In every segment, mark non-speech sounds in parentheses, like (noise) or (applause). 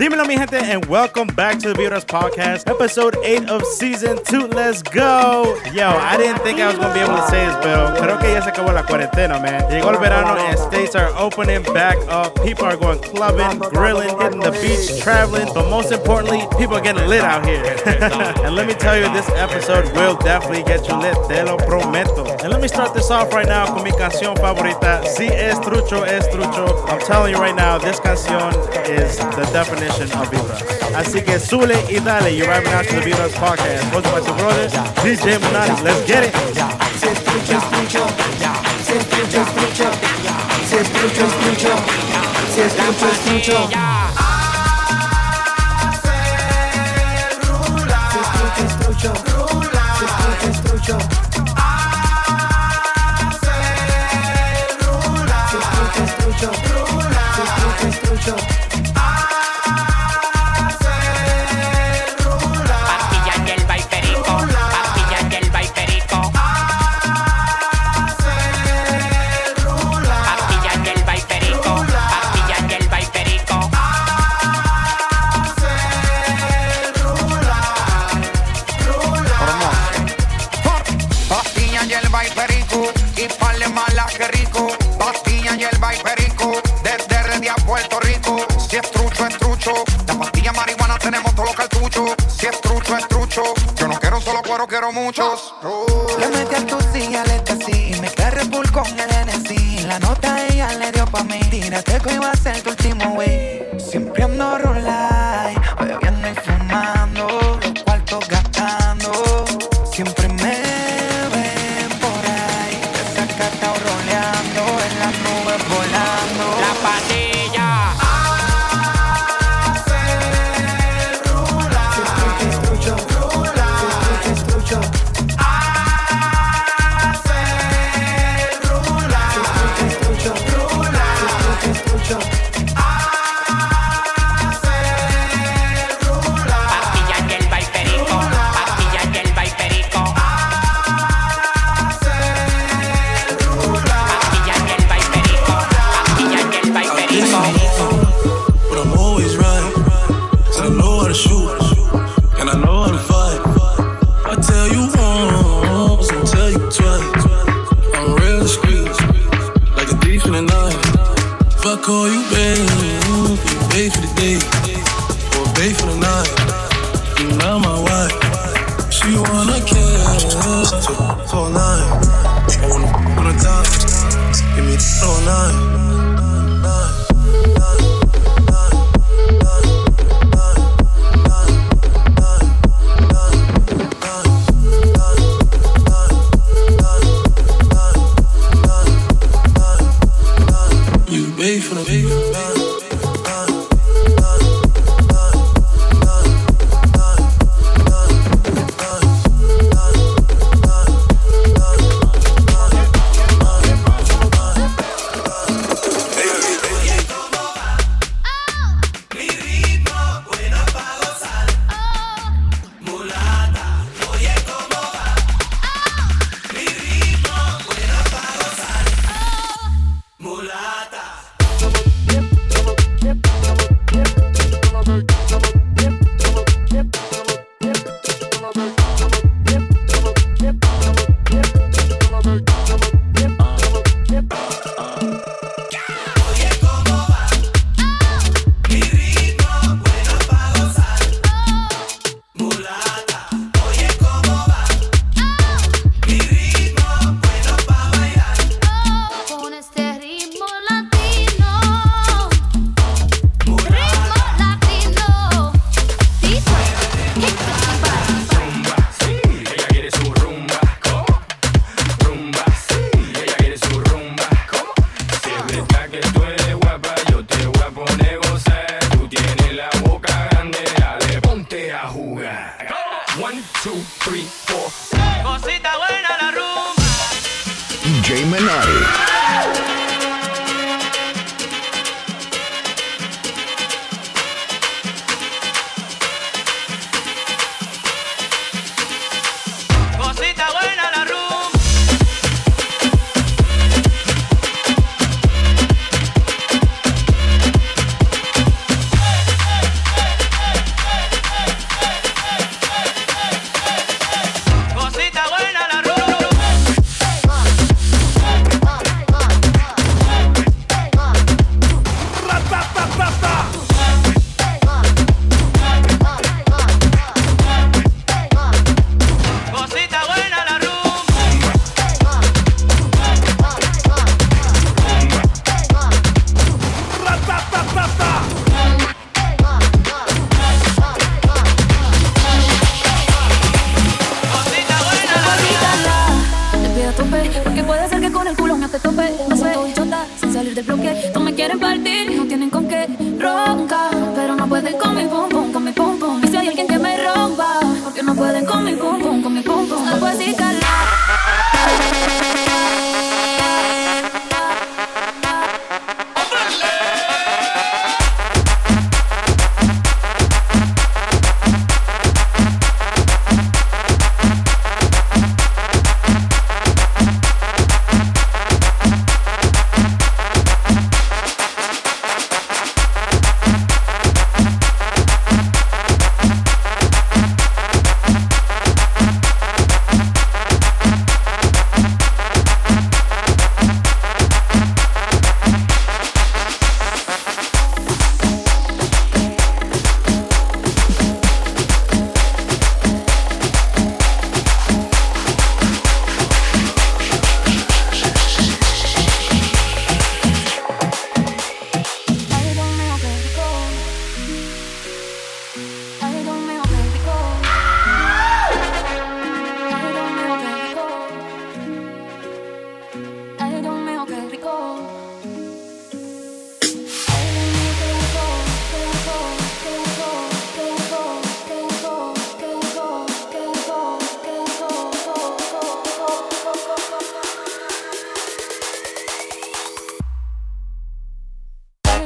Dímelo, mi gente, and welcome back to the Vibras Podcast, episode 8 of season 2. Let's go. Yo, I didn't think I was going to be able to say this, pero creo que ya se acabó la cuarentena, man. Llegó el verano and states are opening back up. People are going clubbing, grilling, hitting the beach, traveling, but most importantly, people are getting lit out here. (laughs) and let me tell you, this episode will definitely get you lit. Te lo prometo. And let me start this off right now con mi canción favorita. Si es trucho, es trucho. I'm telling you right now, this canción is the definition definition of Viva. Así que sule y dale. You're right now to the Viva's podcast. Hosted by your brother, DJ Monati. Let's get it. Quiero muchos. Le metí a tu silla, le así Me Red Bull con el NSI La nota ella le dio pa' mí Tírate que iba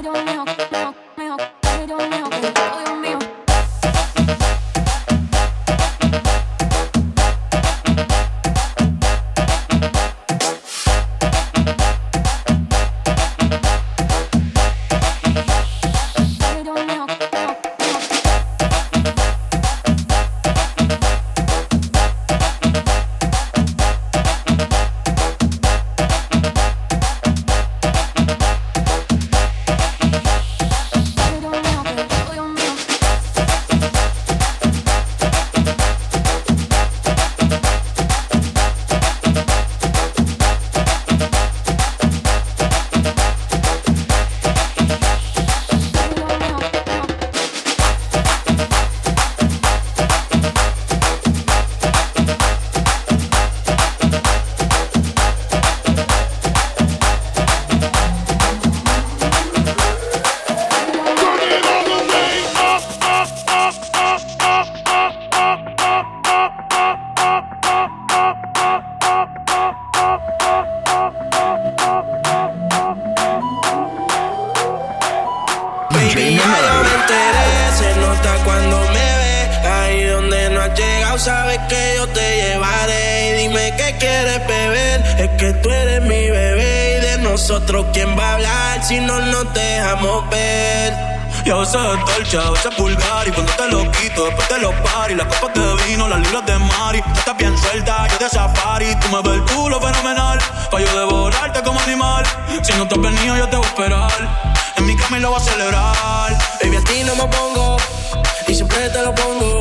don't know. Sabes que yo te llevaré. Y dime qué quieres beber, es que tú eres mi bebé. Y de nosotros, ¿quién va a hablar si no nos dejamos ver? Y a veces es dolce, a veces es vulgar Y cuando te lo quito, después te lo pari Las copas de vino, las libras de Mari. Tú estás bien suelta, yo de safari. Tú me ves el culo fenomenal Pa' yo devorarte como animal. Si no te has venido, yo te voy a esperar. En mi cama y lo voy a celebrar. Baby, a ti no me pongo, y siempre te lo pongo.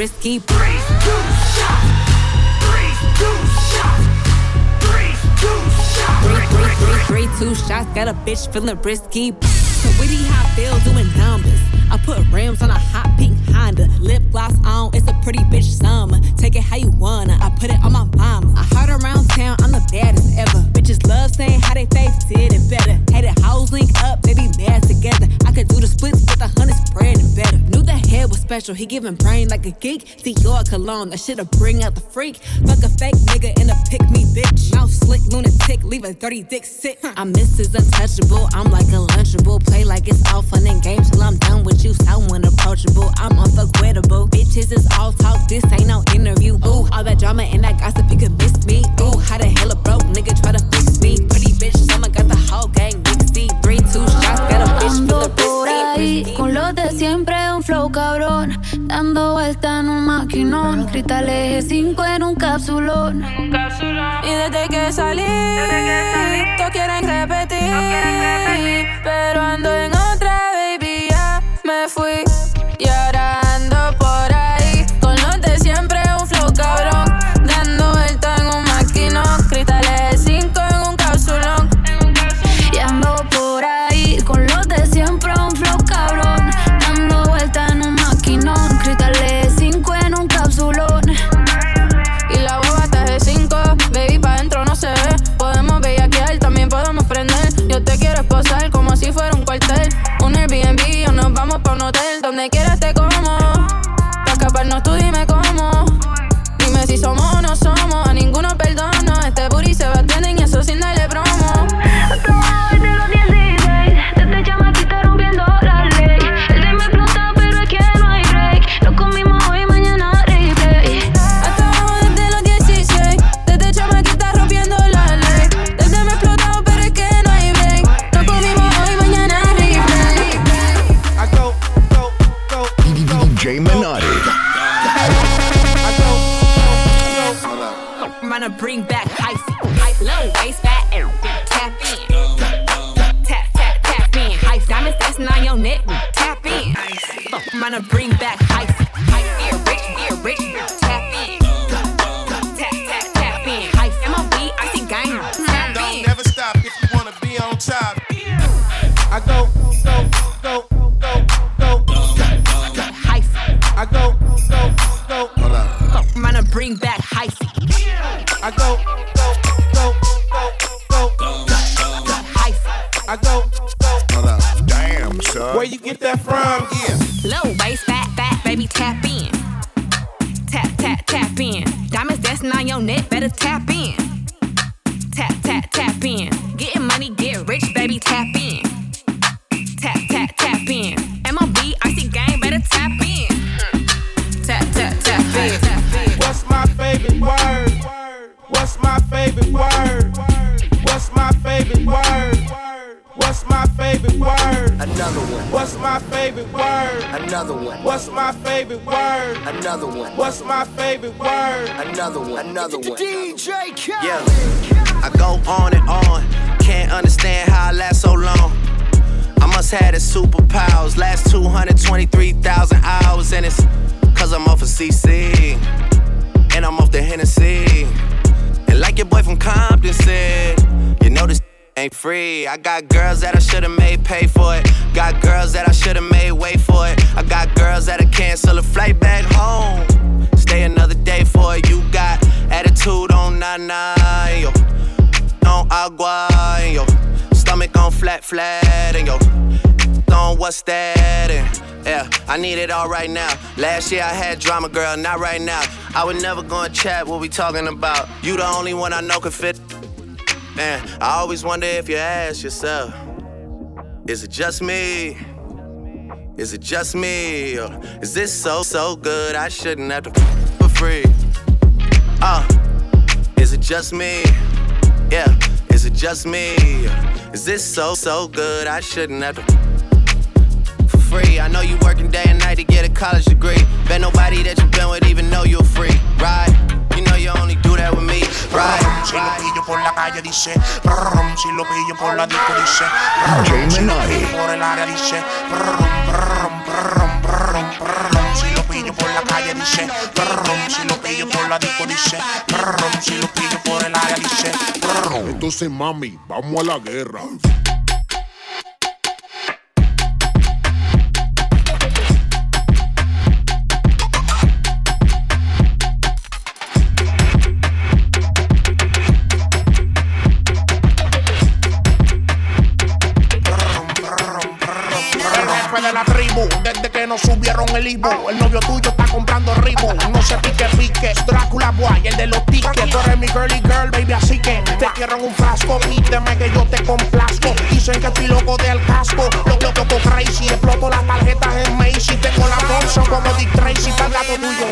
risky. Breathe, two shots. Three, two shots. Three, two shots. Breathe, shots. Got a bitch feeling risky. So witty, how I feel doing numbers. I put rims on a hot pink Honda. Lip gloss on, it's a pretty bitch summer. Take it how you wanna. I put it on my mama. I heard around town, I'm the baddest ever. Bitches love saying how they face did it better. Had Hated hoes link up, they be mad together. I could do the splits with a special. He giving brain like a geek. Dior cologne, that shit'll bring out the freak. Fuck a fake nigga and a pick me bitch. Mouth slick, lunatic, leaving 30 dick sick. I miss his untouchable. I'm like a lunchable. Play like it's all fun and games till I'm done with you. I'm unapproachable. I'm unforgettable. Bitches is all talk. This ain't no interview. Ooh, oh. all that drama and that gossip, you could miss me. Ooh, how the hell a broke nigga try to fix me? Pretty bitch, someone got the whole gang. Ando por ahí con los de siempre, un flow cabrón. Dando vuelta en un maquinón. Cristal eje 5 en un capsulón. Y desde que salí, todos quieren repetir. Pero ando en otra, baby, ya me fui. That's not your neck better tap in. Tap, tap, tap in. Another one. What's my favorite word? Another one. What's my favorite word? Another one. What's my favorite word? Another one. Another one. DJ Khaled. Yeah. I go on and on. Can't understand how I last so long. I must have the superpowers. Last 223,000 hours, and it's cause I'm off of CC. And I'm off the Hennessy. And like your boy from Compton said, you know this ain't free. I got girls that I should've made pay for it. Got girls that I should've made wait for it. I got girls that'll cancel a flight back home. Stay another day for it. You got attitude on nana, yo. On agua, yo. Stomach on flat, flat, and yo. On what's that? And yeah, I need it all right now. Last year I had drama, girl, not right now. I would never go and chat what we talking about. You the only one I know can fit. Man, I always wonder if you ask yourself, is it just me? Is it just me? Or is this so, so good I shouldn't have to for free? Uh, is it just me? Yeah, is it just me? Is this so, so good I shouldn't have to for free? I know you working day and night to get a college degree. Bet nobody that you've been with even know you're free, right? Know you only do that with me, right? Si lo pillo por la calle dice, brum, si lo pillo por la disco dice, DJ si lo Menotti. pillo por el área dice, brum, brum, brum, brum, brum, si lo pillo por la calle dice, brum, si lo pillo por la disco dice, brum, si lo pillo por el área dice, brum. Entonces, mami, vamos a la guerra. La tribu, desde que nos subieron el Ibu. El novio tuyo está comprando Ribu. No se pique, pique. Drácula Boy, el de los tickets. Tú eres mi girly girl, baby, así que te quiero en un frasco. Pídeme que yo te complazco. Dicen que estoy loco del casco. Lo lo loco crazy. Exploto las tarjetas en Macy. Tengo la Thompson como Dick Tracy. Gato tuyo.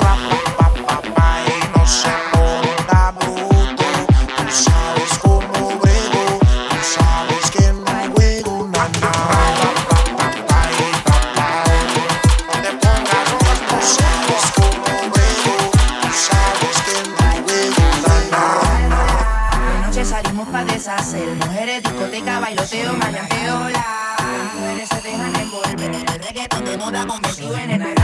Discoteca, bailoteo, maleanteo Las mujeres se dejan envolver. El reggaetón de moda convertido en el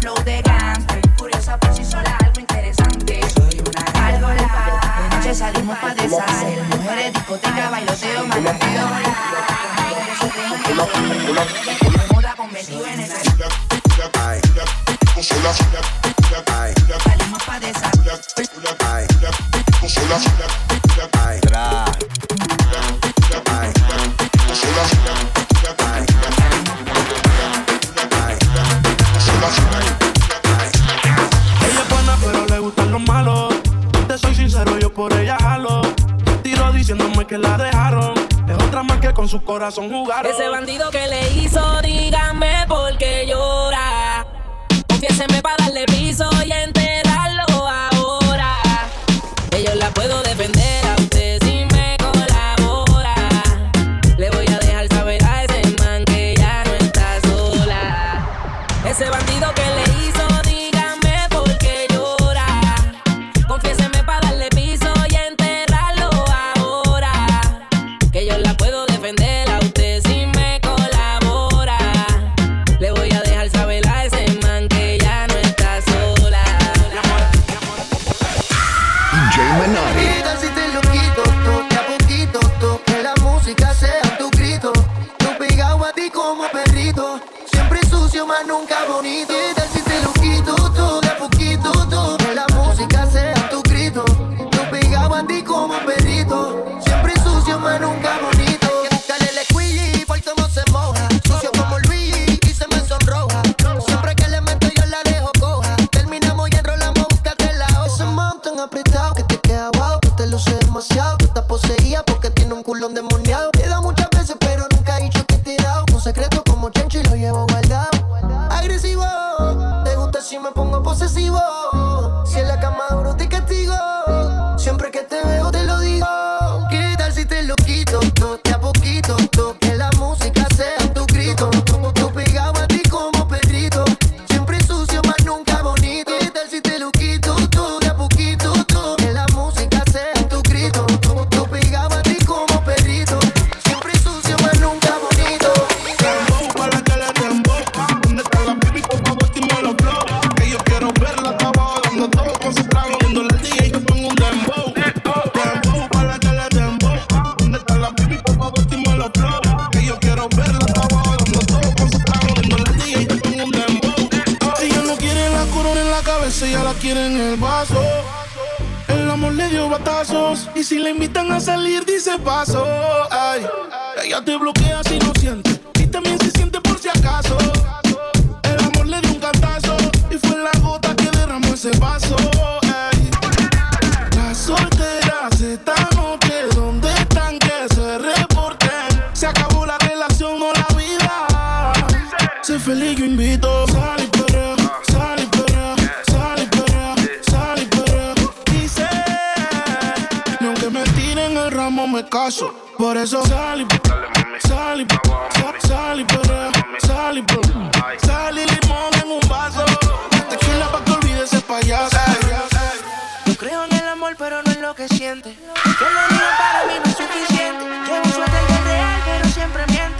flow de gangster. Curiosa por sí sola, algo interesante. Soy una gárgola De noche salimos pa' deshacer. Mujeres, discoteca, bailoteo, malanteo Ese bandido que le hizo, dígame por qué se pasó. Ay, ella te bloqueó pero no es lo que siente. Que lo digan para mí no es suficiente. Llevo suerte y es real, pero siempre miente.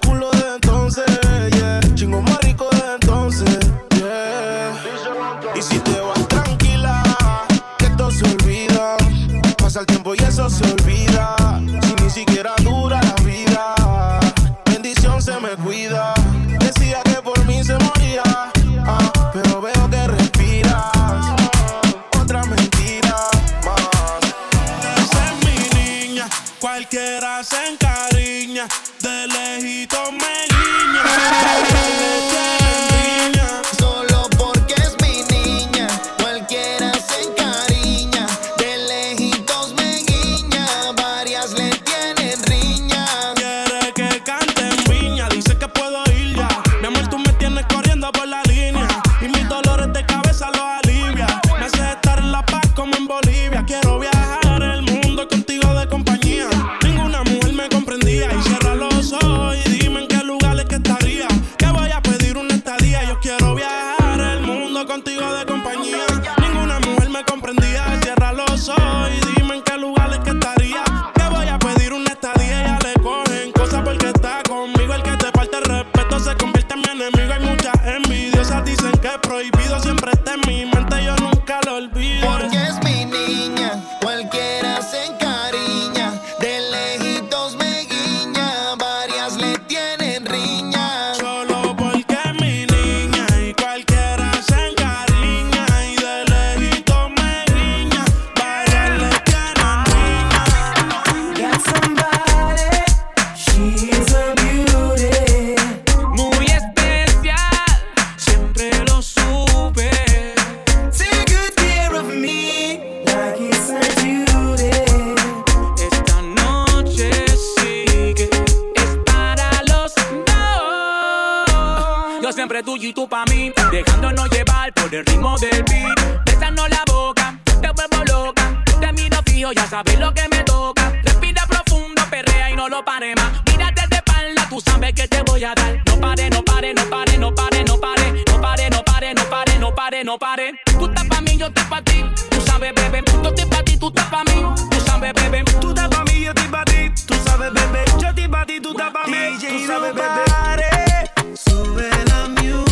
el beat. Besando la boca, te vuelvo loca. Te miro fijo, ya sabes lo que me toca. Respira profundo, perrea y no lo pare más. Mírate de espalda, tú sabes que te voy a dar. No pare, no pare, no pare, no pare, no pare. No pare, no pare, no pare, no pare, no pare. Tú estás pa' mí, yo estoy pa' ti. Tú sabes, bebé. Yo estoy pa' ti, tú estás pa' mí. Tú sabes, bebé. Tú estás pa' mí, yo estoy pa' ti. Tú sabes, bebé. Yo estoy pa' ti, tú estás pa' mí. tú sabes, bebé. Sube la music.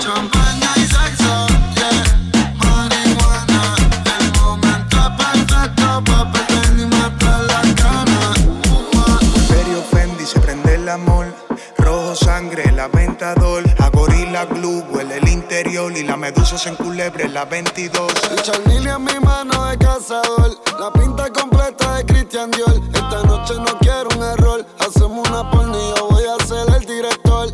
Champana se prende el amor. Rojo sangre, la ventadol. A Glue huele el interior. Y la medusa se enculebre, la 22. El Charnilia en mi mano es cazador. La pinta completa de Cristian Dior. Esta noche no quiero un error. Hacemos una pornia, voy a.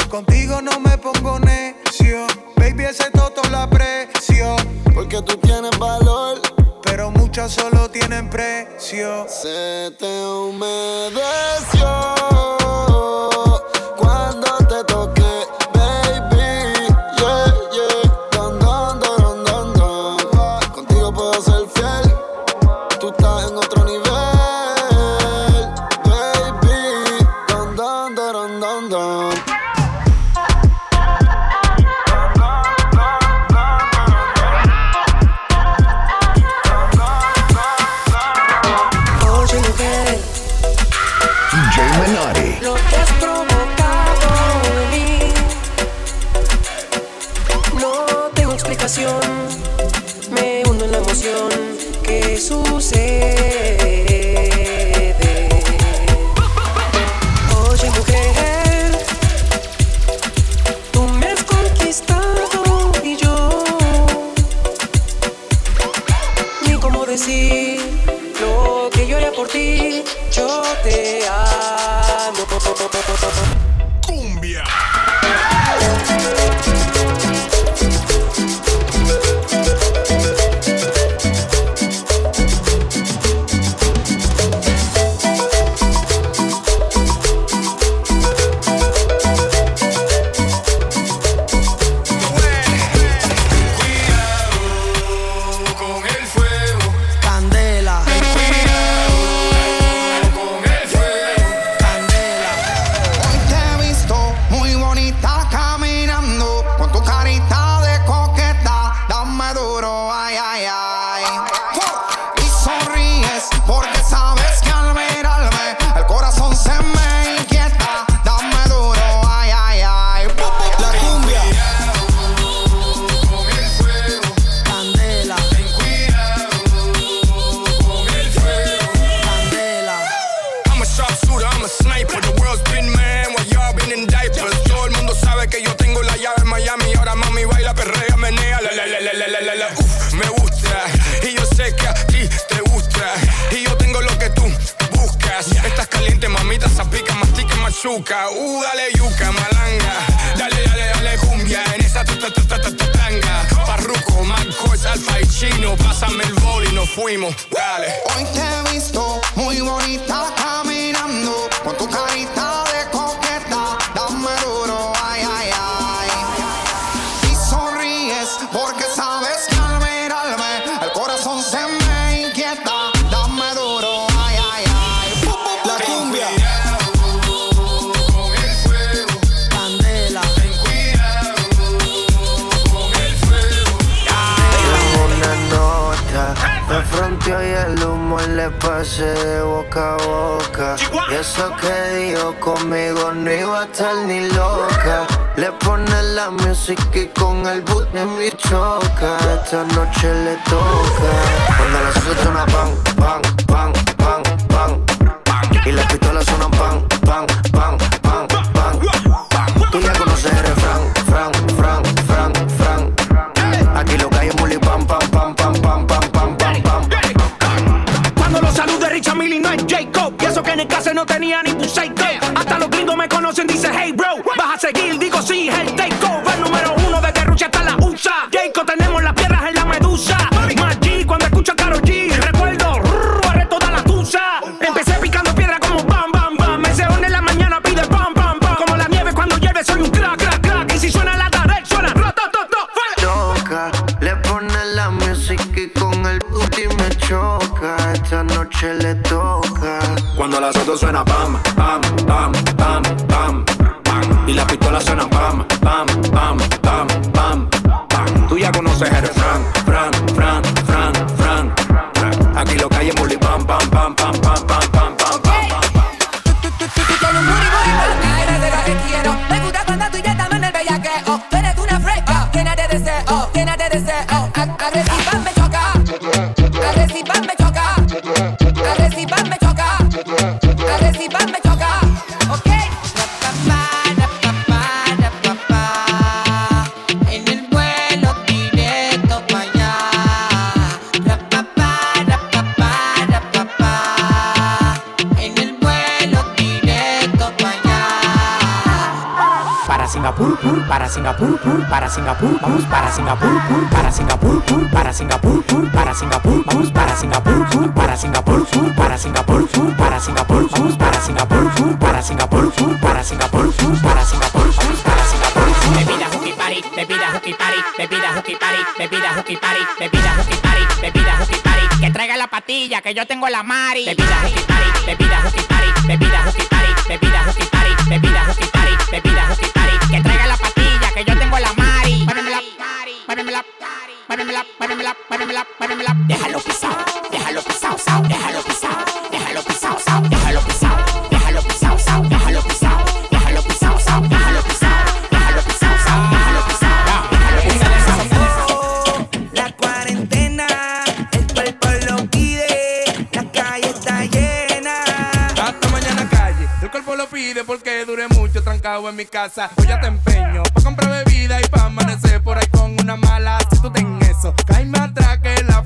Contigo no me pongo necio. Baby, ese toto la precio. Porque tú tienes valor. Pero muchas solo tienen precio. Se te humedeció. say machuca, uh, dale yuca, malanga. Dale, dale, dale cumbia en esa tanga. Parruco, Marcos, Alfa y Chino, pásame el boli, nos fuimos, dale. Hoy te he visto muy bonita caminando con tu carita de pase de boca a boca. Y eso que dijo conmigo no iba a estar ni loca. Le pone la música y con el boot de mi choca. Esta noche le toca. Cuando las suelta una pan, pan, pan, pan, pan. Y las pistolas suenan pan. no tenía ni tu psycho. Hasta los gringos me conocen, dice hey bro. Vas a seguir, digo sí, hey suena pam. para Singapur, vamos para Singapur, para Singapur, para Singapur, para Singapur, vamos para Singapur, para Singapur, para Singapur, para Singapur, vamos para Singapur, para Singapur, para Singapur, para Singapur, vamos para Singapur. Bebida hooky party, bebida hooky party, bebida hooky party, bebida hooky party, bebida hooky party, bebida hooky party, que traiga la patilla que yo tengo la mari. Bebida en mi casa. Hoy ya te empeño pa' comprar bebida y pa' amanecer por ahí con una mala. Si tú ten eso, cae más atrás que la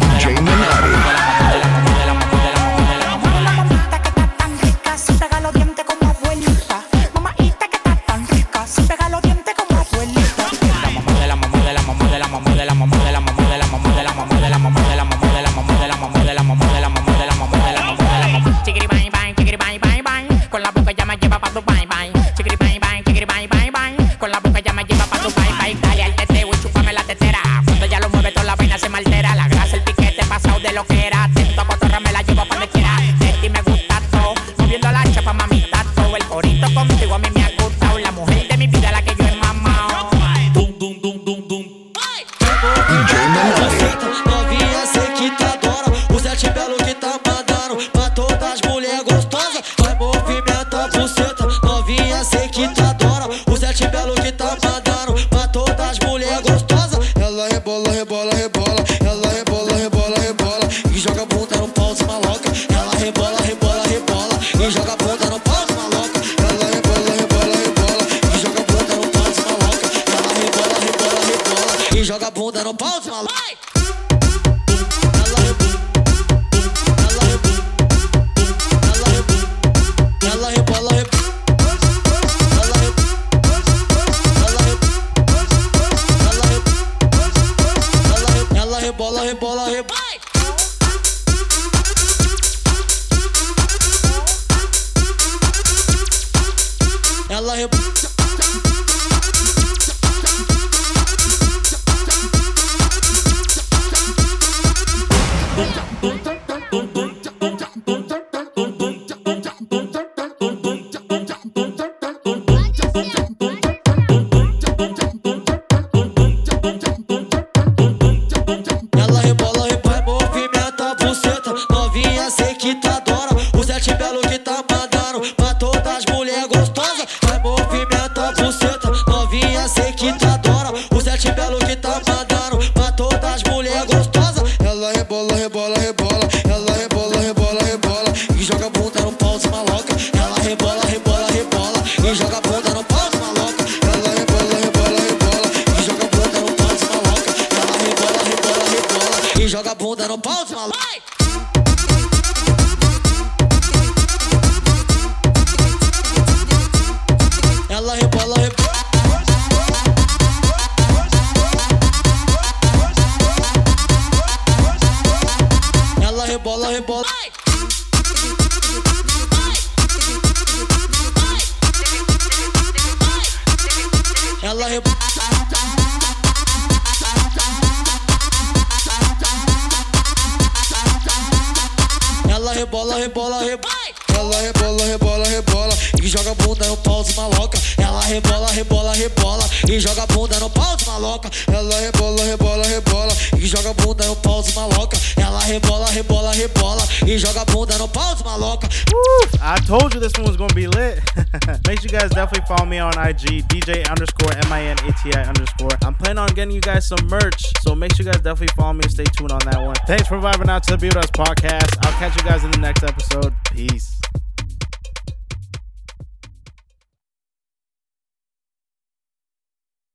e joga a bunda no pau de maluco. Ela rebola, rebola. Ela rebola, rebola. rebola, rebola, rebola. Ela rebola, rebola, rebola. E joga bunda no pau de maloca. Ela rebola, rebola, rebola. E joga bunda no pau de maloca. Ela rebola, rebola, rebola. E joga bunda no pau de maloca. Rebola, rebola, rebola e joga bunda no pau maloca. Uh! I told you this one was gonna be lit. (laughs) Make sure you guys definitely follow me on IG, DJ underscore M I N A T I underscore. I'm planning on getting you guys some merch, so make sure you guys definitely follow me and stay tuned on that one. Thanks for vibing out to the Build podcast. I'll catch you guys in the next episode. Peace.